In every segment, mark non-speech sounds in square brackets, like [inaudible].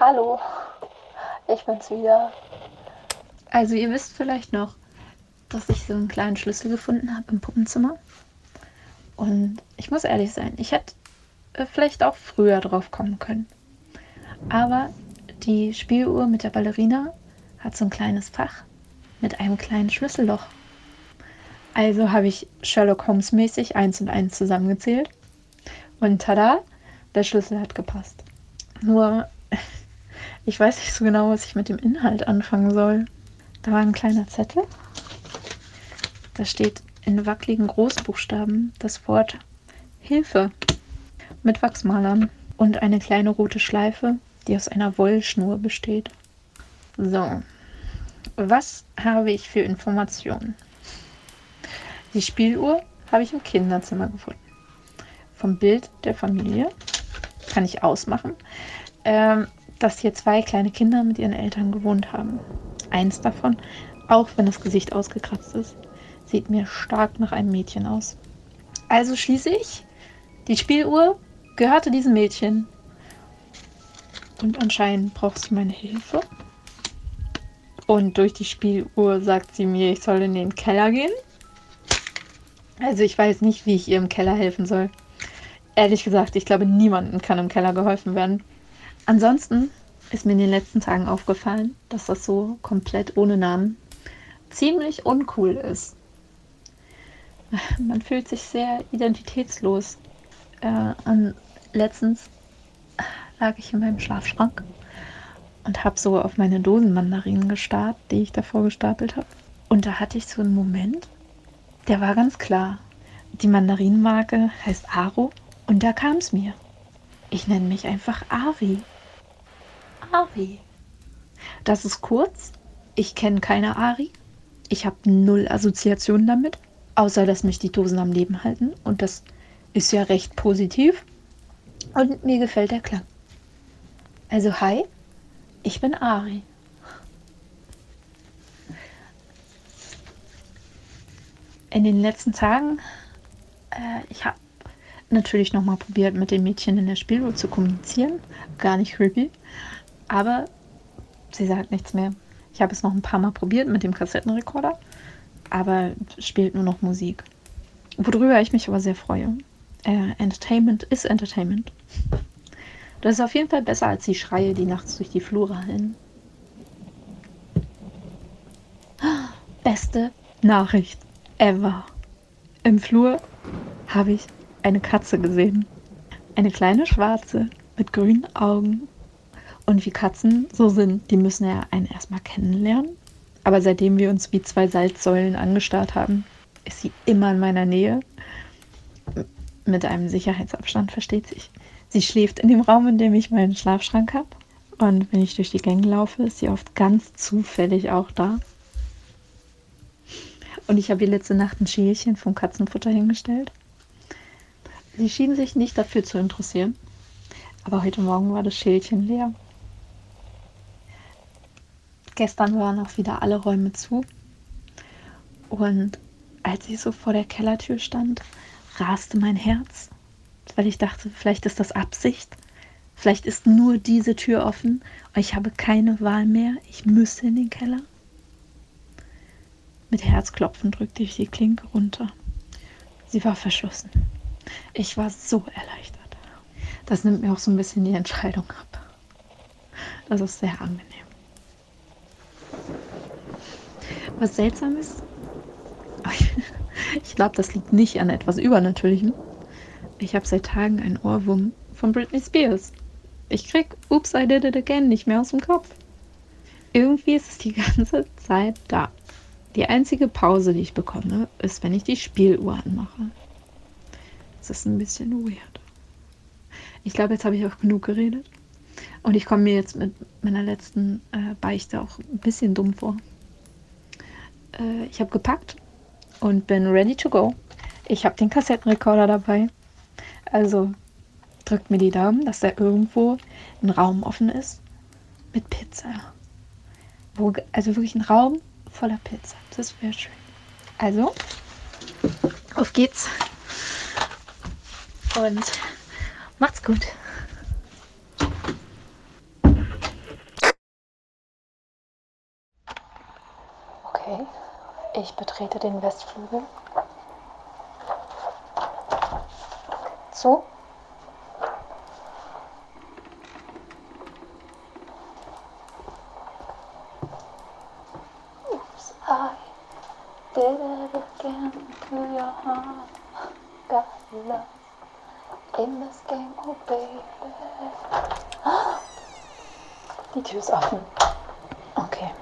Hallo, ich bin's wieder. Also ihr wisst vielleicht noch, dass ich so einen kleinen Schlüssel gefunden habe im Puppenzimmer. Und ich muss ehrlich sein, ich hätte äh, vielleicht auch früher drauf kommen können. Aber die Spieluhr mit der Ballerina hat so ein kleines Fach mit einem kleinen Schlüsselloch. Also habe ich Sherlock Holmes mäßig eins und eins zusammengezählt. Und tada, der Schlüssel hat gepasst. Nur, ich weiß nicht so genau, was ich mit dem Inhalt anfangen soll. Da war ein kleiner Zettel. Da steht in wackeligen Großbuchstaben das Wort Hilfe mit Wachsmalern und eine kleine rote Schleife, die aus einer Wollschnur besteht. So, was habe ich für Informationen? Die Spieluhr habe ich im Kinderzimmer gefunden. Vom Bild der Familie kann ich ausmachen, ähm, dass hier zwei kleine Kinder mit ihren Eltern gewohnt haben. Eins davon, auch wenn das Gesicht ausgekratzt ist, sieht mir stark nach einem Mädchen aus. Also schließe ich, die Spieluhr gehörte diesem Mädchen. Und anscheinend braucht sie meine Hilfe. Und durch die Spieluhr sagt sie mir, ich soll in den Keller gehen. Also ich weiß nicht, wie ich ihr im Keller helfen soll. Ehrlich gesagt, ich glaube, niemandem kann im Keller geholfen werden. Ansonsten ist mir in den letzten Tagen aufgefallen, dass das so komplett ohne Namen ziemlich uncool ist. Man fühlt sich sehr identitätslos. Äh, an, letztens lag ich in meinem Schlafschrank und habe so auf meine Dosenmandarinen gestarrt, die ich davor gestapelt habe. Und da hatte ich so einen Moment, der war ganz klar. Die Mandarinenmarke heißt Aro und da kam es mir. Ich nenne mich einfach Ari. Ari. Das ist kurz. Ich kenne keine Ari. Ich habe null Assoziationen damit, außer dass mich die Dosen am Leben halten. Und das ist ja recht positiv. Und mir gefällt der Klang. Also hi, ich bin Ari. In den letzten Tagen, äh, ich habe natürlich nochmal probiert, mit den Mädchen in der Spielwelt zu kommunizieren. Gar nicht creepy. Aber sie sagt nichts mehr. Ich habe es noch ein paar Mal probiert mit dem Kassettenrekorder, aber spielt nur noch Musik. Worüber ich mich aber sehr freue. Äh, Entertainment ist Entertainment. Das ist auf jeden Fall besser als die Schreie, die nachts durch die Flure hallen. Beste Nachricht ever. Im Flur habe ich eine Katze gesehen. Eine kleine schwarze mit grünen Augen. Und wie Katzen so sind, die müssen ja einen erstmal kennenlernen. Aber seitdem wir uns wie zwei Salzsäulen angestarrt haben, ist sie immer in meiner Nähe. Mit einem Sicherheitsabstand, versteht sich. Sie schläft in dem Raum, in dem ich meinen Schlafschrank habe. Und wenn ich durch die Gänge laufe, ist sie oft ganz zufällig auch da. Und ich habe ihr letzte Nacht ein Schälchen vom Katzenfutter hingestellt. Sie schien sich nicht dafür zu interessieren. Aber heute Morgen war das Schälchen leer. Gestern waren auch wieder alle Räume zu. Und als sie so vor der Kellertür stand, raste mein Herz weil ich dachte, vielleicht ist das Absicht. Vielleicht ist nur diese Tür offen ich habe keine Wahl mehr. Ich müsse in den Keller. Mit Herzklopfen drückte ich die Klinke runter. Sie war verschlossen. Ich war so erleichtert. Das nimmt mir auch so ein bisschen die Entscheidung ab. Das ist sehr angenehm. Was seltsam ist, ich [laughs] glaube, das liegt nicht an etwas Übernatürlichem, ich habe seit Tagen einen Ohrwurm von Britney Spears. Ich krieg Oops, I Did It Again nicht mehr aus dem Kopf. Irgendwie ist es die [laughs] ganze Zeit da. Die einzige Pause, die ich bekomme, ist, wenn ich die Spieluhr anmache. Das ist ein bisschen weird. Ich glaube, jetzt habe ich auch genug geredet. Und ich komme mir jetzt mit meiner letzten äh, Beichte auch ein bisschen dumm vor. Äh, ich habe gepackt und bin ready to go. Ich habe den Kassettenrekorder dabei. Also drückt mir die Daumen, dass da irgendwo ein Raum offen ist mit Pizza. Wo, also wirklich ein Raum voller Pizza. Das wäre schön. Also, auf geht's. Und macht's gut. Ich betrete den Westflügel. Zu. Oops, I did it again to your heart. Got love in this game, oh baby. Die Tür ist offen. Okay.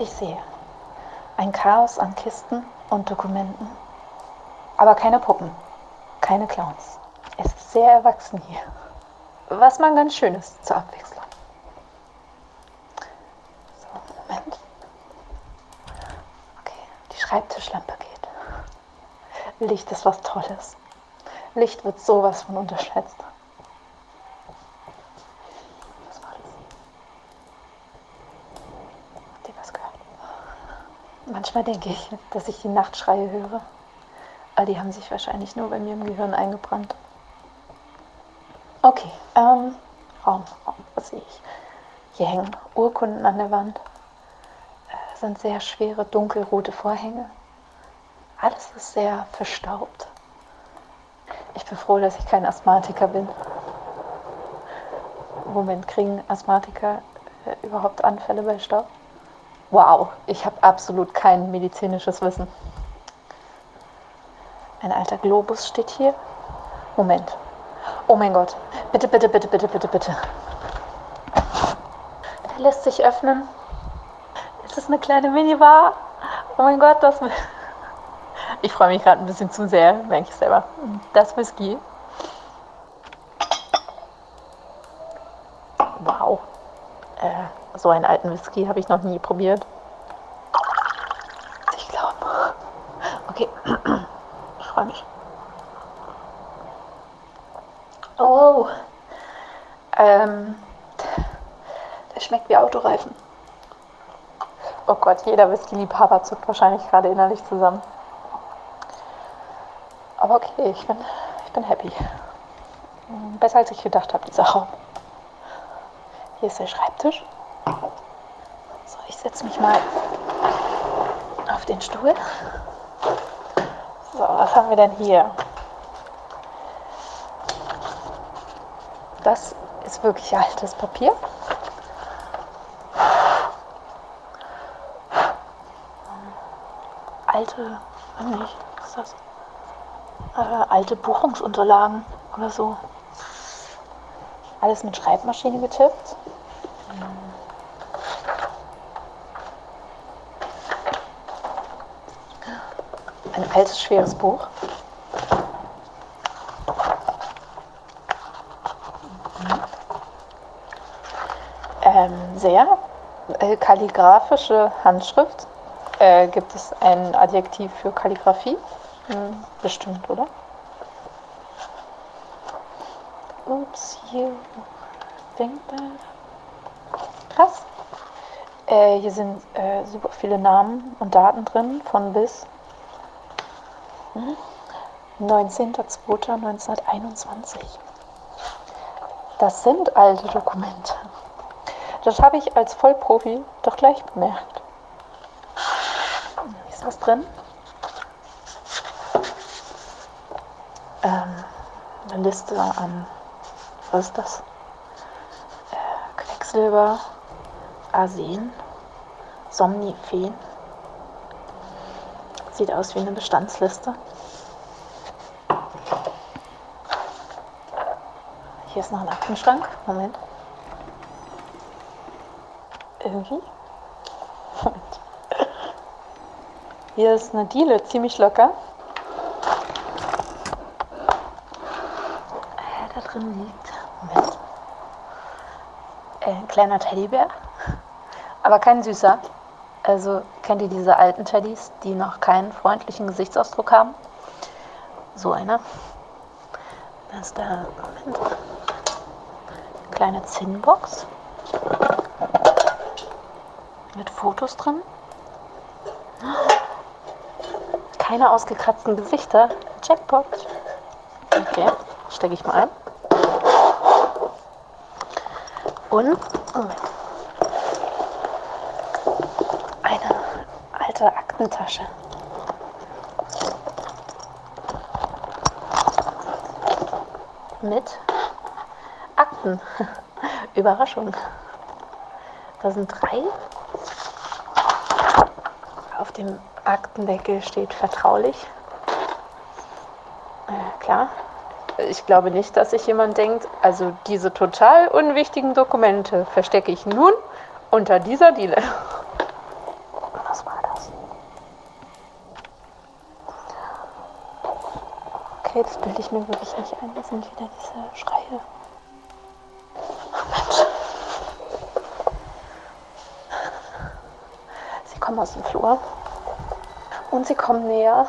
Ich sehe ein Chaos an Kisten und Dokumenten, aber keine Puppen, keine Clowns. Es ist sehr erwachsen hier, was man ganz schön ist zur Abwechslung. So, Moment. Okay, die Schreibtischlampe geht. Licht ist was Tolles. Licht wird sowas von unterschätzt. Was war das? Habt ihr was gehört? Manchmal denke ich, dass ich die Nachtschreie höre. Aber die haben sich wahrscheinlich nur bei mir im Gehirn eingebrannt. Okay, ähm, Raum, Raum, was sehe ich? Hier hängen Urkunden an der Wand. Äh, sind sehr schwere, dunkelrote Vorhänge. Alles ist sehr verstaubt. Ich bin froh, dass ich kein Asthmatiker bin. Moment, kriegen Asthmatiker äh, überhaupt Anfälle bei Staub? Wow, ich habe absolut kein medizinisches Wissen. Ein alter Globus steht hier. Moment. Oh mein Gott. Bitte, bitte, bitte, bitte, bitte, bitte. Der lässt sich öffnen. Es ist eine kleine Minibar. Oh mein Gott, das. Ich freue mich gerade ein bisschen zu sehr, merke ich selber. Das Whisky. Wow. Äh, so einen alten Whisky habe ich noch nie probiert. Ich glaube. Okay. Ich freue mich. Oh. Ähm. Der schmeckt wie Autoreifen. Oh Gott, jeder Whisky-Liebhaber zuckt wahrscheinlich gerade innerlich zusammen. Aber okay, ich bin, ich bin happy. Besser als ich gedacht habe, dieser Raum. Hier ist der Schreibtisch. So, ich setze mich mal auf den Stuhl. So, was haben wir denn hier? Das ist wirklich altes Papier. Alte, nicht, ist das? Äh, alte Buchungsunterlagen oder so. Alles mit Schreibmaschine getippt. Altes, schweres Buch. Ähm, sehr äh, kalligraphische Handschrift. Äh, gibt es ein Adjektiv für Kalligraphie? Hm, bestimmt, oder? Oops, you think that? Krass. Äh, hier sind äh, super viele Namen und Daten drin, von bis. Hm? 19.02.1921. Das sind alte Dokumente. Das habe ich als Vollprofi doch gleich bemerkt. Ist was drin? Ähm, eine Liste an, was ist das? Äh, Quecksilber, Arsen, Somniphen. Sieht aus wie eine Bestandsliste. Hier ist noch ein Aktenschrank. Moment. Irgendwie. Moment. Hier ist eine Diele, ziemlich locker. Äh, da drin liegt. Moment. Äh, ein kleiner Teddybär. Aber kein süßer. Also kennt ihr diese alten Teddys, die noch keinen freundlichen Gesichtsausdruck haben? So einer. Da ist da. Moment. Kleine Zinnbox. Mit Fotos drin. Keine ausgekratzten Gesichter. Jackpot. Okay, stecke ich mal ein. Und Moment. eine Aktentasche. Mit Akten. [laughs] Überraschung. Da sind drei. Auf dem Aktendeckel steht vertraulich. Äh, klar. Ich glaube nicht, dass sich jemand denkt, also diese total unwichtigen Dokumente verstecke ich nun unter dieser Diele. [laughs] Was war das? Okay, das bilde ich mir wirklich nicht ein. Das sind wieder diese Schreie. Mensch. Sie kommen aus dem Flur und sie kommen näher.